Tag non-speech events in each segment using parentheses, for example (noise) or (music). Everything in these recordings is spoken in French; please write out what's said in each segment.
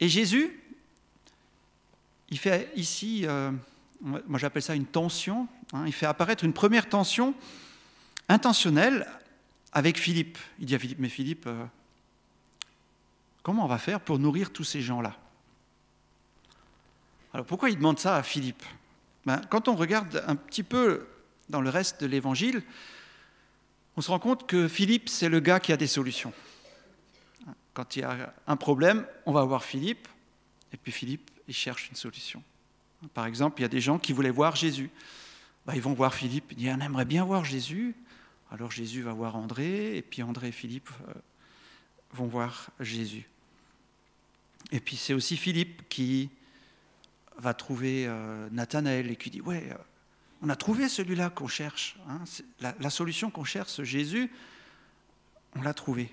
Et Jésus, il fait ici, euh, moi j'appelle ça une tension, hein, il fait apparaître une première tension intentionnelle avec Philippe. Il dit à Philippe, mais Philippe, euh, comment on va faire pour nourrir tous ces gens-là? Alors pourquoi il demande ça à Philippe? Ben, Quand on regarde un petit peu dans le reste de l'évangile, on se rend compte que Philippe, c'est le gars qui a des solutions. Quand il y a un problème, on va voir Philippe, et puis Philippe, il cherche une solution. Par exemple, il y a des gens qui voulaient voir Jésus. Ben, ils vont voir Philippe, ils disent, on aimerait bien voir Jésus. Alors Jésus va voir André, et puis André et Philippe euh, vont voir Jésus. Et puis c'est aussi Philippe qui va trouver euh, Nathanaël et qui dit, ouais, euh, on a trouvé celui-là qu'on cherche. Hein, la, solution qu'on cherche, Jésus, on l'a trouvé.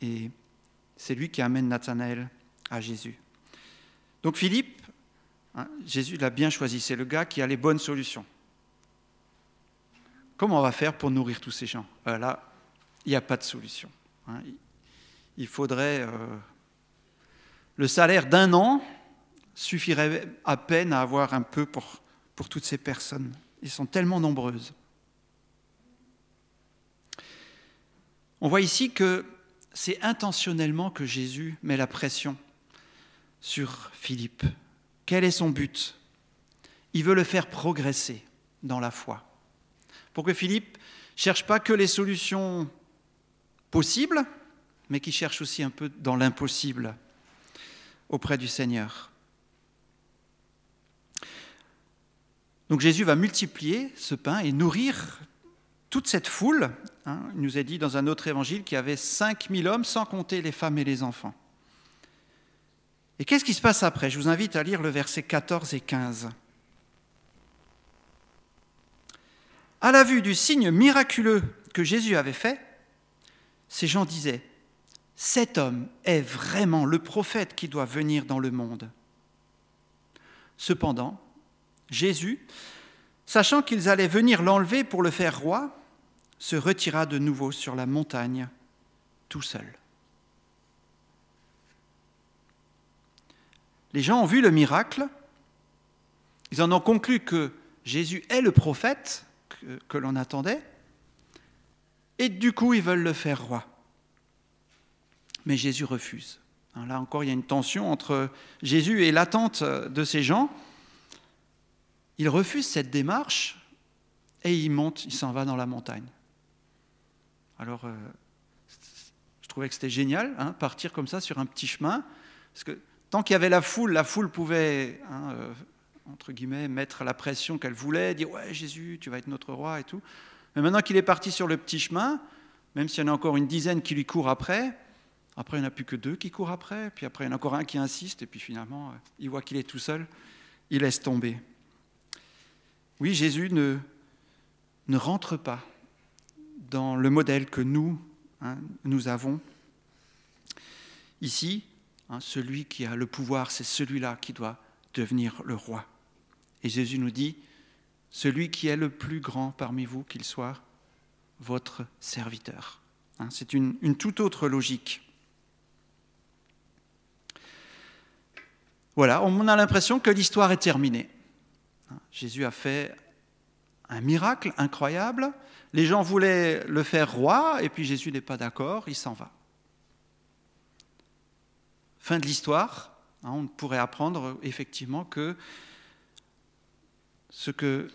Et c'est lui qui amène Nathanaël à Jésus. Donc Philippe, hein, Jésus l'a bien choisi, c'est le gars qui a les bonnes solutions. Comment on va faire pour nourrir tous ces gens? Euh, Là, il n'y a pas de solution. Hein. Il faudrait... Euh, le salaire d'un an suffirait à peine à avoir un peu pour, pour toutes ces personnes. Ils sont tellement nombreuses. On voit ici que c'est intentionnellement que Jésus met la pression sur Philippe. Quel est son but? Il veut le faire progresser dans la foi pour que Philippe cherche pas que les solutions possibles, mais qu'il cherche aussi un peu dans l'impossible auprès du Seigneur. Donc Jésus va multiplier ce pain et nourrir toute cette foule. Hein. il nous est dit dans un autre évangile qu'il y avait 5000 hommes, sans compter les femmes et les enfants. Et qu'est-ce qui se passe après? Je vous invite à lire le verset 14 et 15. À la vue du signe miraculeux que Jésus avait fait, ces gens disaient, Cet homme est vraiment le prophète qui doit venir dans le monde. Cependant, Jésus, sachant qu'ils allaient venir l'enlever pour le faire roi, se retira de nouveau sur la montagne tout seul. Les gens ont vu le miracle, ils en ont conclu que Jésus est le prophète, que, l'on attendait, et du coup ils veulent le faire roi. Mais Jésus refuse. Hein, là encore, il y a une tension entre Jésus et l'attente de ces gens. Il refuse cette démarche et il monte, il s'en va dans la montagne. Alors, euh, je trouvais que c'était génial, hein, partir comme ça sur un petit chemin, parce que tant qu'il y avait la foule, la foule pouvait hein, euh, entre guillemets, mettre la pression qu'elle voulait, dire Ouais, Jésus, tu vas être notre roi et tout. Mais maintenant qu'il est parti sur le petit chemin, même s'il y en a encore une dizaine qui lui courent après, après il n'y en a plus que deux qui courent après, puis après il y en a encore un qui insiste, et puis finalement, euh, il voit qu'il est tout seul, il laisse tomber. Oui, Jésus ne, ne rentre pas dans le modèle que nous, hein, nous avons. Ici, hein, celui qui a le pouvoir, c'est celui-là qui doit devenir le roi. Et Jésus nous dit, celui qui est le plus grand parmi vous, qu'il soit votre serviteur. Hein, c'est une, toute autre logique. Voilà, on a l'impression que l'histoire est terminée. Jésus a fait un miracle incroyable. Les gens voulaient le faire roi, et puis Jésus n'est pas d'accord, il s'en va. Fin de l'histoire. Hein, on pourrait apprendre effectivement que ce que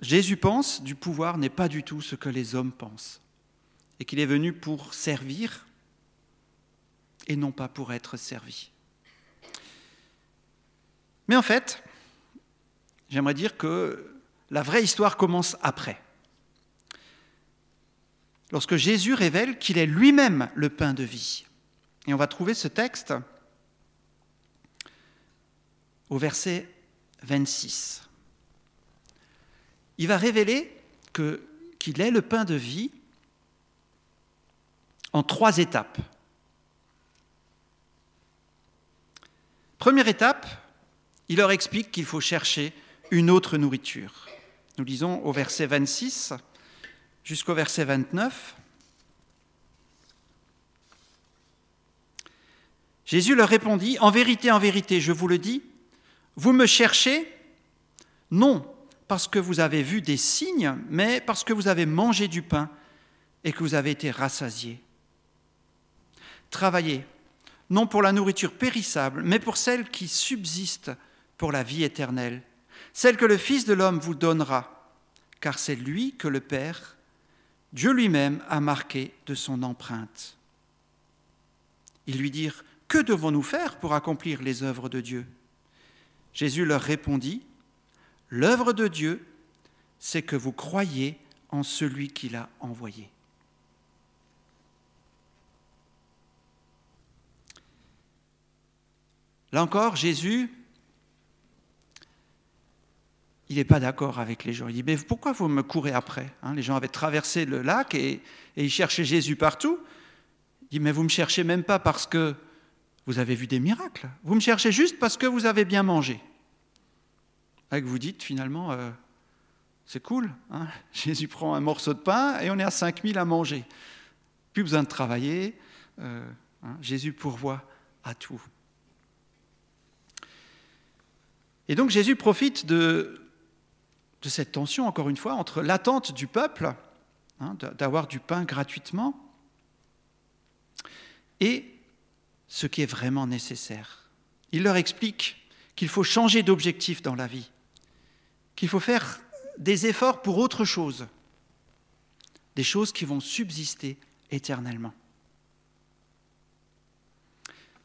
Jésus pense du pouvoir n'est pas du tout ce que les hommes pensent, et qu'il est venu pour servir et non pas pour être servi. Mais en fait, j'aimerais dire que la vraie histoire commence après. Lorsque Jésus révèle qu'il est lui-même le pain de vie. Et on va trouver ce texte au verset 26 il va révéler qu'il est le pain de vie en trois étapes. Première étape, il leur explique qu'il faut chercher une autre nourriture. Nous lisons au verset 26 jusqu'au verset 29. Jésus leur répondit, En vérité, en vérité, je vous le dis, vous me cherchez non parce que vous avez vu des signes, mais parce que vous avez mangé du pain et que vous avez été rassasiés. Travaillez, non pour la nourriture périssable, mais pour celle qui subsiste pour la vie éternelle, celle que le Fils de l'homme vous donnera, car c'est lui que le Père, Dieu lui-même, a marqué de son empreinte. Ils lui dirent, Que devons-nous faire pour accomplir les œuvres de Dieu? Jésus leur répondit, L'œuvre de Dieu, c'est que vous croyez en celui qui l'a envoyé. Là encore, Jésus, il n'est pas d'accord avec les gens. Il dit, mais pourquoi vous me courez après hein, Les gens avaient traversé le lac et, et, ils cherchaient Jésus partout. Il dit, mais vous ne me cherchez même pas parce que vous avez vu des miracles. Vous me cherchez juste parce que vous avez bien mangé. Là que vous dites finalement, euh, c'est cool, hein? (laughs) Jésus prend un morceau de pain et on est à 5000 à manger. Plus besoin de travailler, euh, hein? Jésus pourvoit à tout. Et donc Jésus profite de, de cette tension, encore une fois, entre l'attente du peuple, hein, d'avoir du pain gratuitement, et ce qui est vraiment nécessaire. Il leur explique qu'il faut changer d'objectif dans la vie qu'il faut faire des efforts pour autre chose, des choses qui vont subsister éternellement.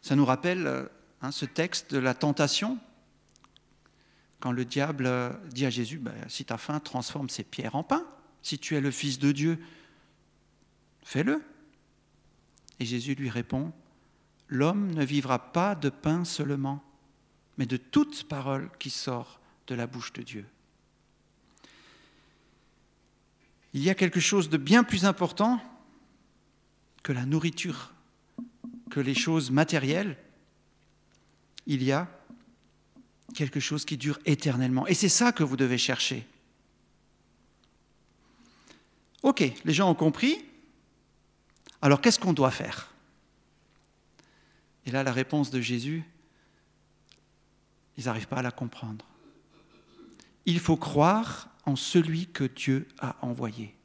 Ça nous rappelle hein, ce texte de la tentation, quand le diable dit à Jésus, ben, si tu as faim, transforme ces pierres en pain. Si tu es le Fils de Dieu, fais-le. Et Jésus lui répond, L'homme ne vivra pas de pain seulement, mais de toute parole qui sort de la bouche de Dieu. il y a quelque chose de bien plus important que la nourriture, que les choses matérielles. Il y a quelque chose qui dure éternellement. Et c'est ça que vous devez chercher. Ok, les gens ont compris. Alors qu'est-ce qu'on doit faire? Et là, la réponse de Jésus, ils n'arrivent pas à la comprendre. Il faut croire en celui que Dieu a envoyé.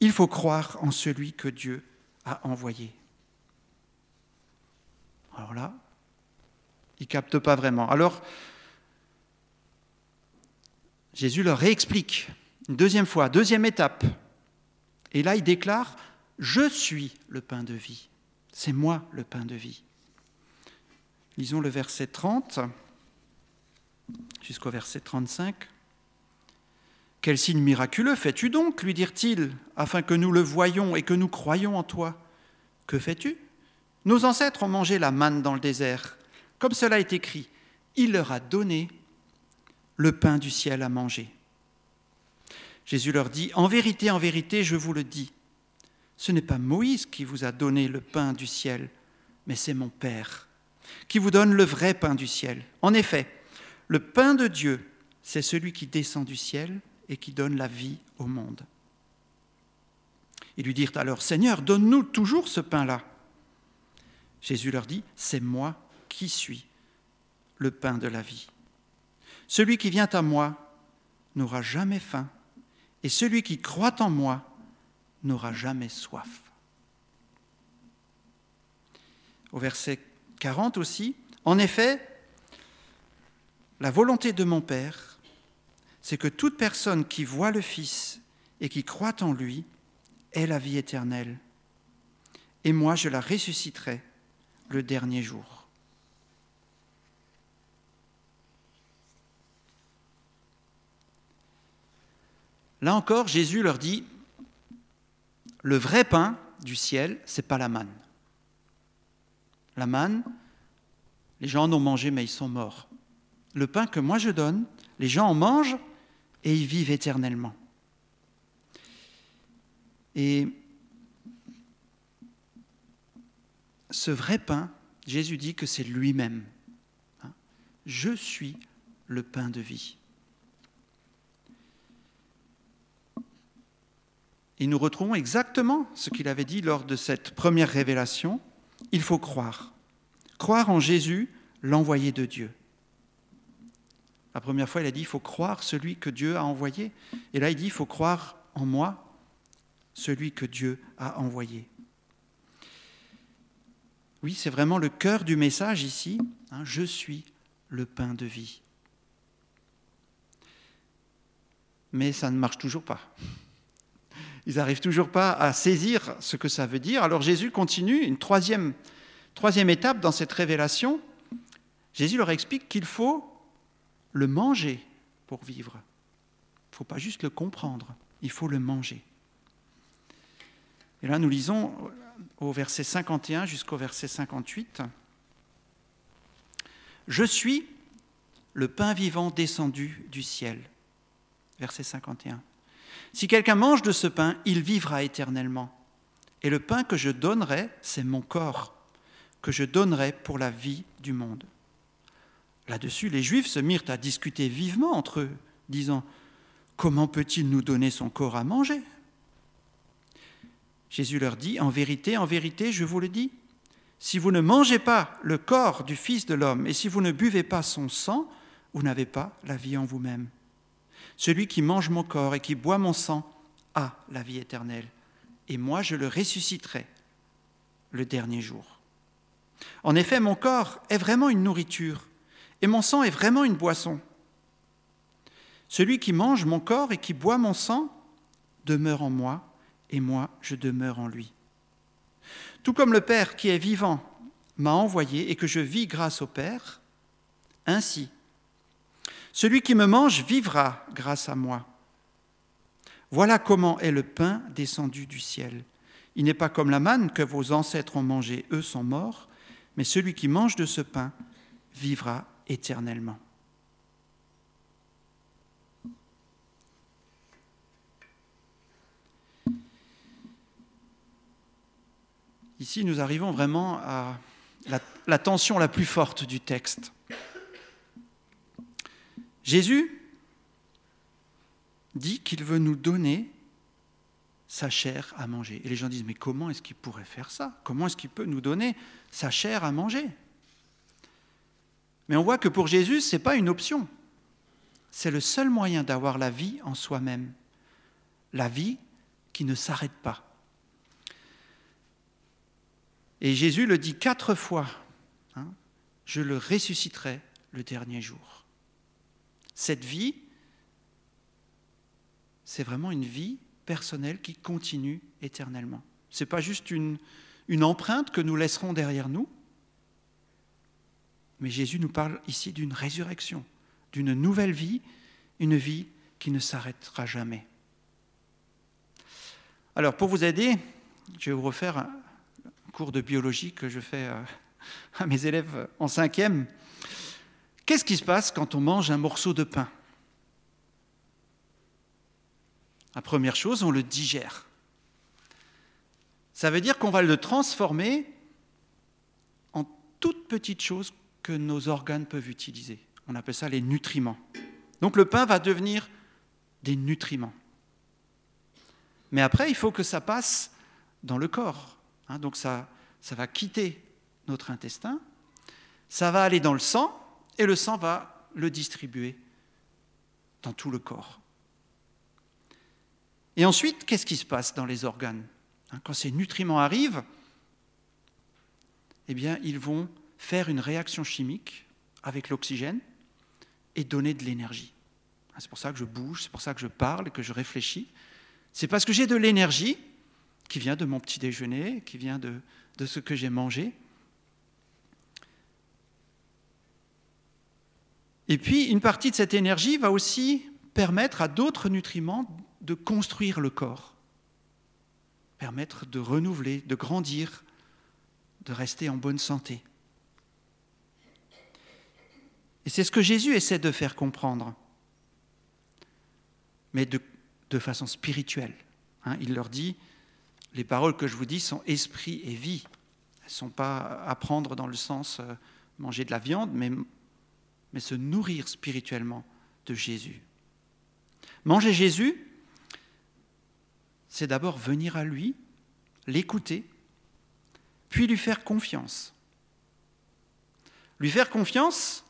Il faut croire en celui que Dieu a envoyé. Alors là, ils captent pas vraiment. Alors, Jésus leur réexplique une deuxième fois, deuxième étape. Et là, il déclare, je suis le pain de vie. C'est moi le pain de vie. Lisons le verset 30 jusqu'au verset 35. Quel signe miraculeux fais-tu donc lui dirent-ils, afin que nous le voyions et que nous croyions en toi Que fais-tu? Nos ancêtres ont mangé la manne dans le désert. Comme cela est écrit, il leur a donné le pain du ciel à manger. Jésus leur dit, En vérité, en vérité, je vous le dis, ce n'est pas Moïse qui vous a donné le pain du ciel, mais c'est mon Père qui vous donne le vrai pain du ciel. En effet, le pain de Dieu, c'est celui qui descend du ciel et qui donne la vie au monde. Ils lui dirent alors, Seigneur, donne-nous toujours ce pain-là. Jésus leur dit, C'est moi qui suis le pain de la vie. Celui qui vient à moi n'aura jamais faim, et celui qui croit en moi n'aura jamais soif. Au verset 40 aussi, en effet, la volonté de mon Père, c'est que toute personne qui voit le Fils et qui croit en lui ait la vie éternelle. Et moi, je la ressusciterai le dernier jour. Là encore, Jésus leur dit, le vrai pain du ciel, c'est pas la manne. La manne, les gens en ont mangé, mais ils sont morts. Le pain que moi je donne, les gens en mangent, et ils vivent éternellement. Et ce vrai pain, Jésus dit que c'est lui-même. Je suis le pain de vie. Et nous retrouvons exactement ce qu'il avait dit lors de cette première révélation. Il faut croire. croire en Jésus, l'envoyé de Dieu. La première fois, il a dit, il faut croire celui que Dieu a envoyé. Et là, il dit, il faut croire en moi, celui que Dieu a envoyé. Oui, c'est vraiment le cœur du message ici. Hein, je suis le pain de vie. Mais ça ne marche toujours pas. Ils n'arrivent toujours pas à saisir ce que ça veut dire. Alors Jésus continue, une troisième, troisième étape dans cette révélation. Jésus leur explique qu'il faut le manger pour vivre. Il ne faut pas juste le comprendre, il faut le manger. Et là, nous lisons au verset 51 jusqu'au verset 58. Je suis le pain vivant descendu du ciel. Verset 51. Si quelqu'un mange de ce pain, il vivra éternellement. Et le pain que je donnerai, c'est mon corps, que je donnerai pour la vie du monde. Là-dessus, les Juifs se mirent à discuter vivement entre eux, disant, Comment peut-il nous donner son corps à manger? Jésus leur dit, En vérité, en vérité, je vous le dis, si vous ne mangez pas le corps du Fils de l'homme et si vous ne buvez pas son sang, vous n'avez pas la vie en vous-même. Celui qui mange mon corps et qui boit mon sang a la vie éternelle, et moi je le ressusciterai le dernier jour. En effet, mon corps est vraiment une nourriture, et mon sang est vraiment une boisson. Celui qui mange mon corps et qui boit mon sang demeure en moi, et moi je demeure en lui. Tout comme le Père qui est vivant m'a envoyé et que je vis grâce au Père, ainsi celui qui me mange vivra grâce à moi. Voilà comment est le pain descendu du ciel. Il n'est pas comme la manne que vos ancêtres ont mangé, eux sont morts, mais celui qui mange de ce pain vivra éternellement. Ici, nous arrivons vraiment à la, tension la plus forte du texte. Jésus dit qu'il veut nous donner sa chair à manger. Et les gens disent, mais comment est-ce qu'il pourrait faire ça? Comment est-ce qu'il peut nous donner sa chair à manger? Mais on voit que pour Jésus, ce n'est pas une option. C'est le seul moyen d'avoir la vie en soi-même. La vie qui ne s'arrête pas. Et Jésus le dit quatre fois, hein, je le ressusciterai le dernier jour. Cette vie, c'est vraiment une vie personnelle qui continue éternellement. Ce n'est pas juste une, une empreinte que nous laisserons derrière nous, mais Jésus nous parle ici d'une résurrection, d'une nouvelle vie, une vie qui ne s'arrêtera jamais. Alors, pour vous aider, je vais vous refaire un cours de biologie que je fais euh, (laughs) à mes élèves en cinquième. Qu'est-ce qui se passe quand on mange un morceau de pain? La première chose, on le digère. Ça veut dire qu'on va le transformer en toutes petites choses que nos organes peuvent utiliser. On appelle ça les nutriments. Donc le pain va devenir des nutriments. Mais après, il faut que ça passe dans le corps. Hein. donc ça, ça va quitter notre intestin, ça va aller dans le sang, et le sang va le distribuer dans tout le corps. Et ensuite, qu'est-ce qui se passe dans les organes hein, Quand ces nutriments arrivent, eh bien, ils vont faire une réaction chimique avec l'oxygène et donner de l'énergie. Hein, c'est pour ça que je bouge, c'est pour ça que je parle que je réfléchis. C'est parce que j'ai de l'énergie qui vient de mon petit déjeuner, qui vient de ce que j'ai mangé, Et puis, une partie de cette énergie va aussi permettre à d'autres nutriments de construire le corps, permettre de renouveler, de grandir, de rester en bonne santé. Et c'est ce que Jésus essaie de faire comprendre, mais de, façon spirituelle. Hein. il leur dit, les paroles que je vous dis sont esprit et vie. Elles ne sont pas à prendre dans le sens euh, manger de la viande, mais mais se nourrir spirituellement de Jésus. Manger Jésus, c'est d'abord venir à lui, l'écouter, puis lui faire confiance. Lui faire confiance,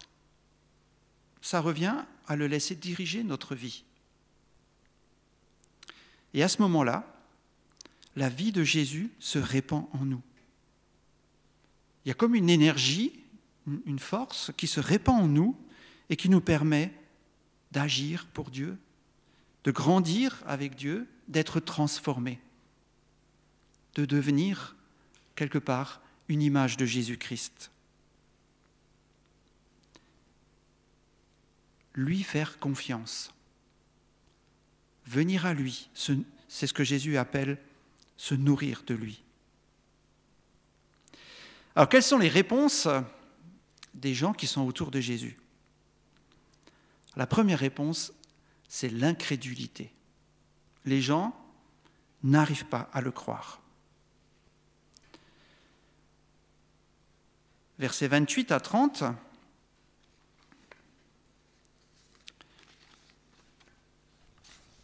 ça revient à le laisser diriger notre vie. Et à ce moment-là, la vie de Jésus se répand en nous. Il y a comme une énergie, une force qui se répand en nous et qui nous permet d'agir pour Dieu, de grandir avec Dieu, d'être transformé, de devenir quelque part une image de Jésus-Christ. Lui faire confiance, venir à lui, c'est ce que Jésus appelle se nourrir de lui. Alors quelles sont les réponses des gens qui sont autour de Jésus La première réponse, c'est l'incrédulité. Les gens n'arrivent pas à le croire. Versets 28 à 30.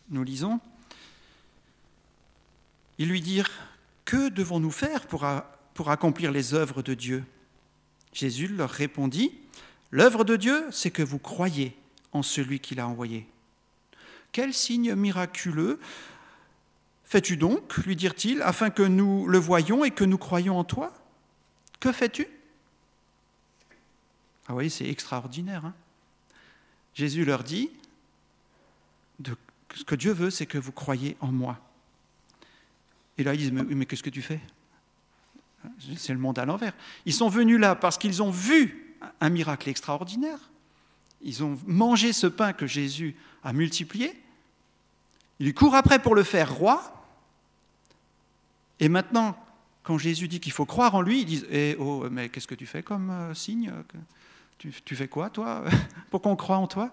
Nous lisons. Ils lui dirent, Que devons-nous faire pour, pour accomplir les œuvres de Dieu? Jésus leur répondit, L'œuvre de Dieu, c'est que vous croyez en celui qui l'a envoyé. Quel signe miraculeux fais-tu donc, lui dirent-ils, afin que nous le voyions et que nous croyions en toi? Que fais-tu? Ah oui, c'est extraordinaire. Hein Jésus leur dit, ce que Dieu veut, c'est que vous croyez en moi. Et là, ils disent, mais, qu'est-ce que tu fais? C'est le monde à l'envers. Ils sont venus là parce qu'ils ont vu un miracle extraordinaire. Ils ont mangé ce pain que Jésus a multiplié. Ils courent après pour le faire roi. Et maintenant, quand Jésus dit qu'il faut croire en lui, ils disent eh, Oh, mais qu'est-ce que tu fais comme euh, signe tu, tu, fais quoi, toi (laughs) Pour qu'on croit en toi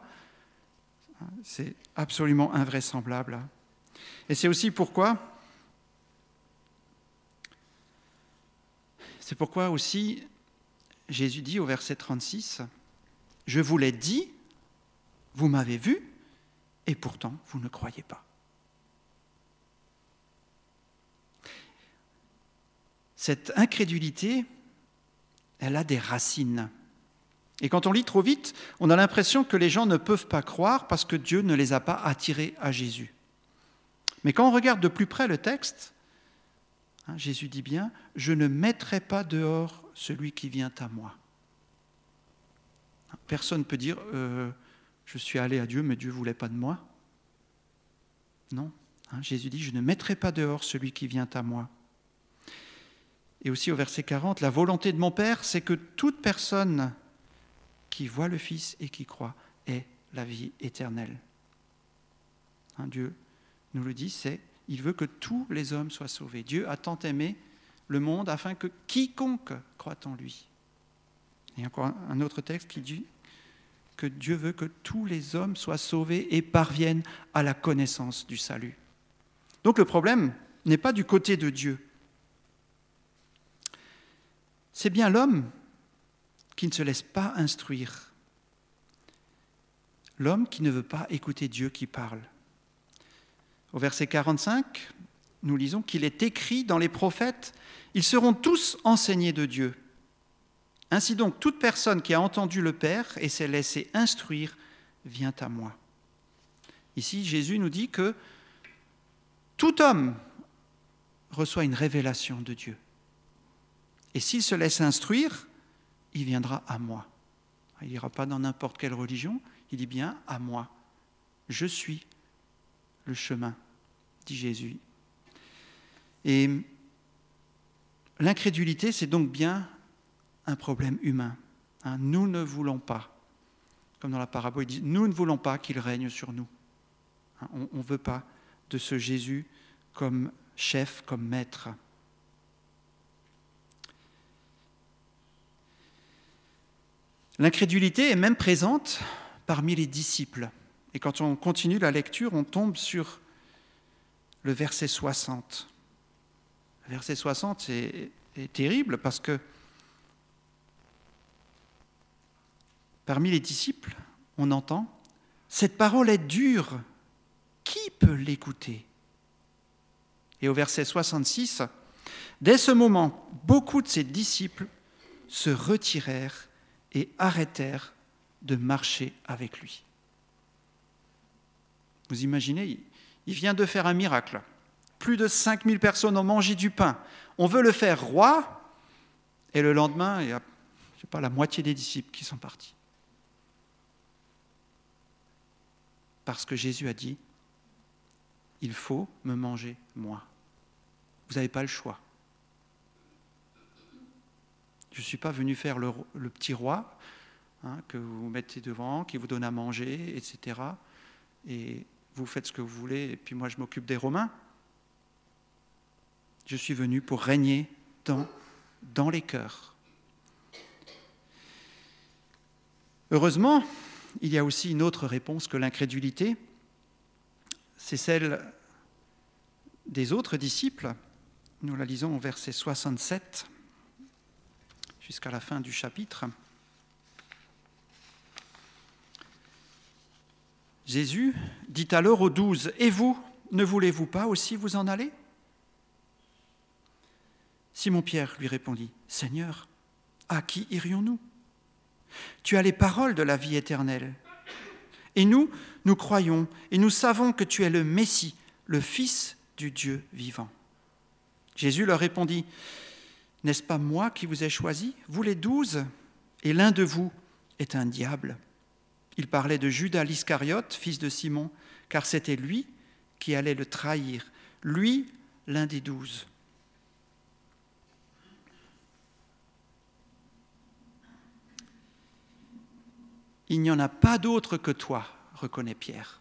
C'est absolument invraisemblable. Et c'est aussi pourquoi C'est pourquoi aussi Jésus dit au verset 36, Je vous l'ai dit, vous m'avez vu, et pourtant vous ne croyez pas. Cette incrédulité, elle a des racines. Et quand on lit trop vite, on a l'impression que les gens ne peuvent pas croire parce que Dieu ne les a pas attirés à Jésus. Mais quand on regarde de plus près le texte, Hein, Jésus dit bien, je ne mettrai pas dehors celui qui vient à moi. Personne ne peut dire, euh, je suis allé à Dieu, mais Dieu ne voulait pas de moi. Non. Hein, Jésus dit, je ne mettrai pas dehors celui qui vient à moi. Et aussi au verset 40, la volonté de mon Père, c'est que toute personne qui voit le Fils et qui croit ait la vie éternelle. Hein, Dieu nous le dit, c'est il veut que tous les hommes soient sauvés. Dieu a tant aimé le monde afin que quiconque croit en lui. Et encore un autre texte qui dit que Dieu veut que tous les hommes soient sauvés et parviennent à la connaissance du salut. Donc le problème n'est pas du côté de Dieu. C'est bien l'homme qui ne se laisse pas instruire. L'homme qui ne veut pas écouter Dieu qui parle. Au verset 45, nous lisons qu'il est écrit dans les prophètes, ils seront tous enseignés de Dieu. Ainsi donc, toute personne qui a entendu le Père et s'est laissé instruire vient à moi. Ici, Jésus nous dit que tout homme reçoit une révélation de Dieu. Et s'il se laisse instruire, il viendra à moi. Il n'ira pas dans n'importe quelle religion, il dit bien à moi. Je suis le chemin dit Jésus. Et l'incrédulité, c'est donc bien un problème humain. Hein. nous ne voulons pas, comme dans la parabole, il dit, nous ne voulons pas qu'il règne sur nous. Hein. on ne veut pas de ce Jésus comme chef, comme maître. L'incrédulité est même présente parmi les disciples. Et quand on continue la lecture, on tombe sur le verset 60. Le verset 60 est, terrible parce que parmi les disciples, on entend Cette parole est dure, qui peut l'écouter? Et au verset 66, Dès ce moment, beaucoup de ses disciples se retirèrent et arrêtèrent de marcher avec lui. Vous imaginez, il vient de faire un miracle. Plus de 5000 personnes ont mangé du pain. On veut le faire roi, et le lendemain, il y a la moitié des disciples qui sont partis. Parce que Jésus a dit, il faut me manger moi. Vous n'avez pas le choix. Je ne suis pas venu faire le, petit roi hein, que vous mettez devant, qui vous donne à manger, etc. Et vous faites ce que vous voulez, et puis moi je m'occupe des Romains. Je suis venu pour régner dans, les cœurs. Heureusement, il y a aussi une autre réponse que l'incrédulité, c'est celle des autres disciples. Nous la lisons au verset 67 jusqu'à la fin du chapitre. Jésus dit alors aux douze, Et vous, ne voulez-vous pas aussi vous en aller? Simon-Pierre lui répondit, Seigneur, à qui irions-nous? Tu as les paroles de la vie éternelle. Et nous, nous croyons et nous savons que tu es le Messie, le Fils du Dieu vivant. Jésus leur répondit, N'est-ce pas moi qui vous ai choisi, vous les douze? Et l'un de vous est un diable. Il parlait de Judas l'Iscariote, fils de Simon, car c'était lui qui allait le trahir, lui l'un des douze. Il n'y en a pas d'autre que toi, reconnaît Pierre.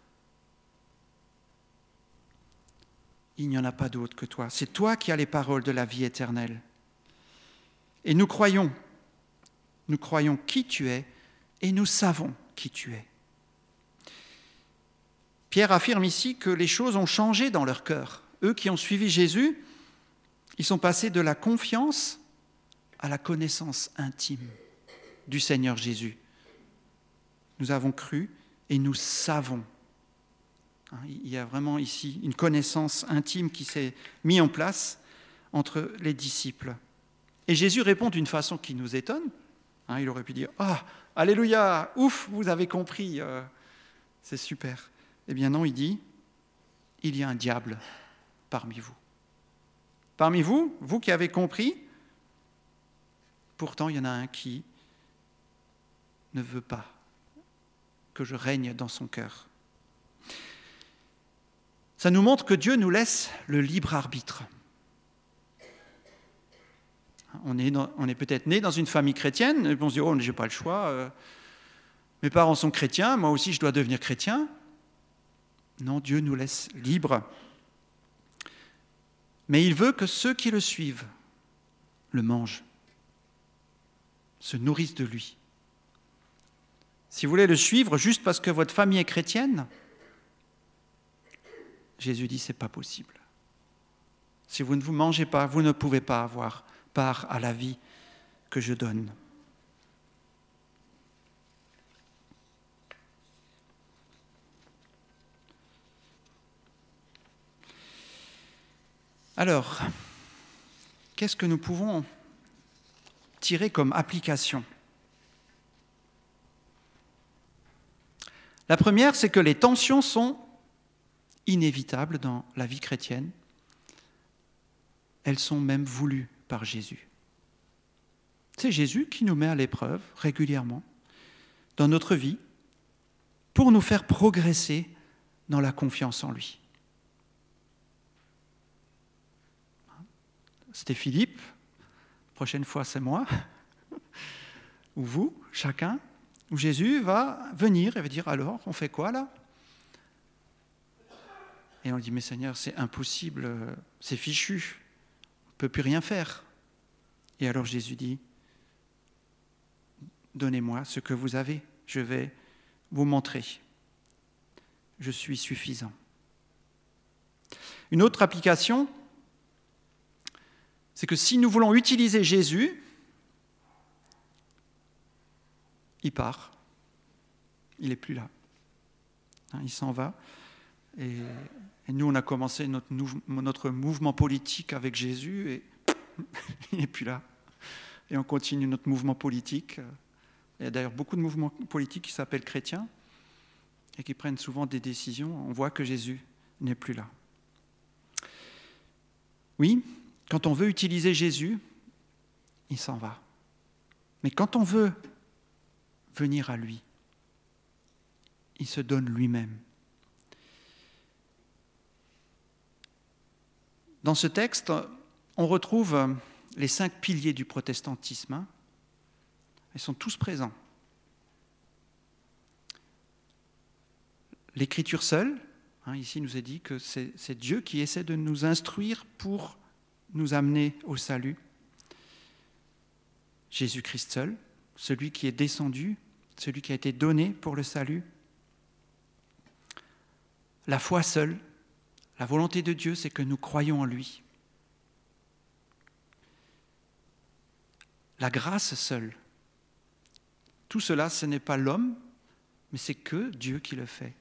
Il n'y en a pas d'autre que toi. C'est toi qui as les paroles de la vie éternelle. Et nous croyons, nous croyons qui tu es et nous savons qui tu es. Pierre affirme ici que les choses ont changé dans leur cœur. Eux qui ont suivi Jésus, ils sont passés de la confiance à la connaissance intime du Seigneur Jésus. Nous avons cru et nous savons. Hein, il y a vraiment ici une connaissance intime qui s'est mise en place entre les disciples. Et Jésus répond d'une façon qui nous étonne. Hein, il aurait pu dire Ah, Alléluia, ouf, vous avez compris, euh, c'est super. Eh bien non, il dit Il y a un diable parmi vous. Parmi vous, vous qui avez compris, pourtant il y en a un qui ne veut pas que je règne dans son cœur. Ça nous montre que Dieu nous laisse le libre arbitre. On est, peut-être né dans une famille chrétienne, et on se dit, oh, j'ai pas le choix, euh, mes parents sont chrétiens, moi aussi je dois devenir chrétien. Non, Dieu nous laisse libres. Mais il veut que ceux qui le suivent le mangent, se nourrissent de lui. Si vous voulez le suivre juste parce que votre famille est chrétienne, Jésus dit c'est pas possible. Si vous ne vous mangez pas, vous ne pouvez pas avoir à la vie que je donne. Alors, qu'est-ce que nous pouvons tirer comme application? La première, c'est que les tensions sont inévitables dans la vie chrétienne. Elles sont même voulues par Jésus. C'est Jésus qui nous met à l'épreuve régulièrement dans notre vie pour nous faire progresser dans la confiance en lui. C'était Philippe, prochaine fois c'est moi, ou vous, chacun. Où Jésus va venir et va dire alors, on fait quoi là? Et on dit, mais Seigneur, c'est impossible, c'est fichu, peut plus rien faire. Et alors Jésus dit, donnez-moi ce que vous avez, je vais vous montrer. Je suis suffisant. Une autre application, c'est que si nous voulons utiliser Jésus, il part. Il n'est plus là. Hein, il s'en va. Et, nous, on a commencé notre, notre mouvement politique avec Jésus et (laughs) il n'est plus là. Et on continue notre mouvement politique. Il y a d'ailleurs beaucoup de mouvements politiques qui s'appellent chrétiens et qui prennent souvent des décisions. On voit que Jésus n'est plus là. Oui, quand on veut utiliser Jésus, il s'en va. Mais quand on veut venir à lui, il se donne lui-même. Dans ce texte, on retrouve les cinq piliers du protestantisme. Hein. Ils sont tous présents. L'écriture seule, hein, ici nous est dit que c'est Dieu qui essaie de nous instruire pour nous amener au salut. Jésus-Christ seul, celui qui est descendu, celui qui a été donné pour le salut. La foi seule, la volonté de Dieu, c'est que nous croyons en lui. La grâce seule, tout cela, ce n'est pas l'homme, mais c'est que Dieu qui le fait.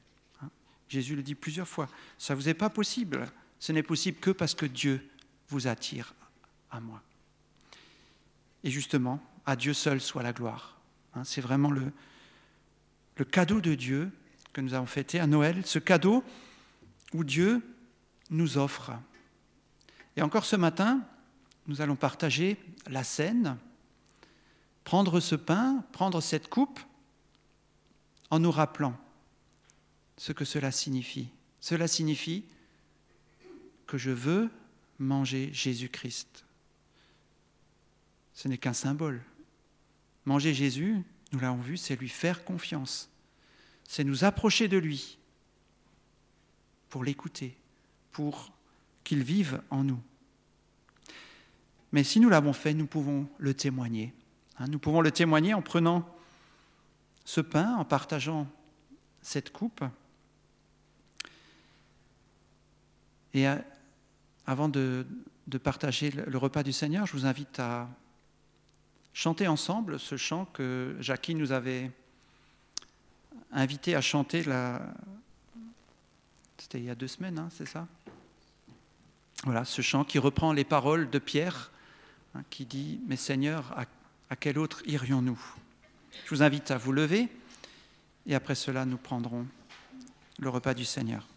Hein? Jésus le dit plusieurs fois, ça ne vous est pas possible, ce n'est possible que parce que Dieu vous attire à moi. Et justement, à Dieu seul soit la gloire. Hein? C'est vraiment le, le cadeau de Dieu que nous avons fêté à Noël, ce cadeau où Dieu nous offre. Et encore ce matin, nous allons partager la scène, prendre ce pain, prendre cette coupe, en nous rappelant ce que cela signifie. Cela signifie que je veux manger Jésus-Christ. Ce n'est qu'un symbole. Manger Jésus, nous l'avons vu, c'est lui faire confiance. C'est nous approcher de lui pour l'écouter, pour qu'il vive en nous. Mais si nous l'avons fait, nous pouvons le témoigner. Hein. nous pouvons le témoigner en prenant ce pain, en partageant cette coupe. Et avant de, partager le repas du Seigneur, je vous invite à chanter ensemble ce chant que Jackie nous avait invité à chanter la, c'était il y a deux semaines, hein, c'est ça? Voilà, ce chant qui reprend les paroles de Pierre, hein, qui dit Mais Seigneur, à, à quel autre irions-nous? Je vous invite à vous lever et après cela, nous prendrons le repas du Seigneur.